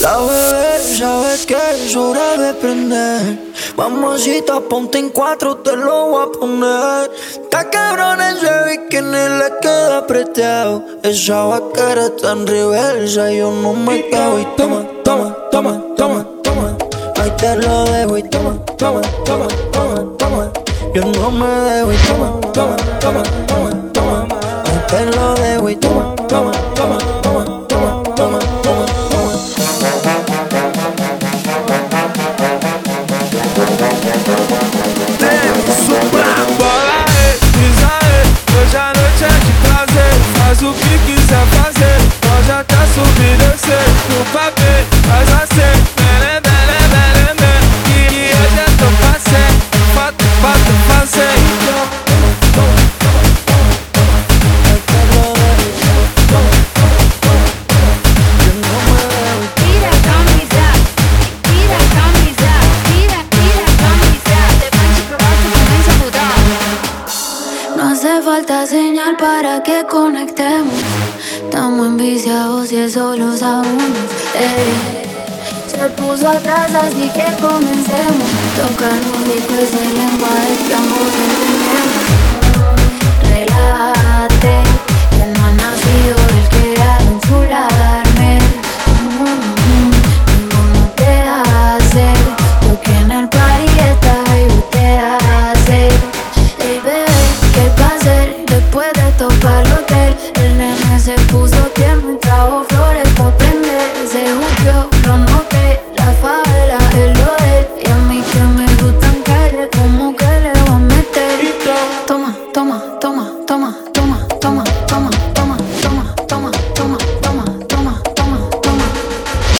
sabes que es hora de prender. Mamacita, ponte en cuatro, te lo voy a poner. Está cabrón ese ni le queda apretado. Esa vaquera está en reversa, yo no me cago. Y toma, toma, toma, toma, toma. Ahí te lo dejo y toma, toma, toma, toma, toma. Yo no me dejo y toma, toma, toma, toma. Mas o pique safado falta señal para que conectemos. Estamos enviciados y eso lo sabemos. Se puso atrás, así que comencemos. Tocar un el lenguaje que ambos entendemos. se puso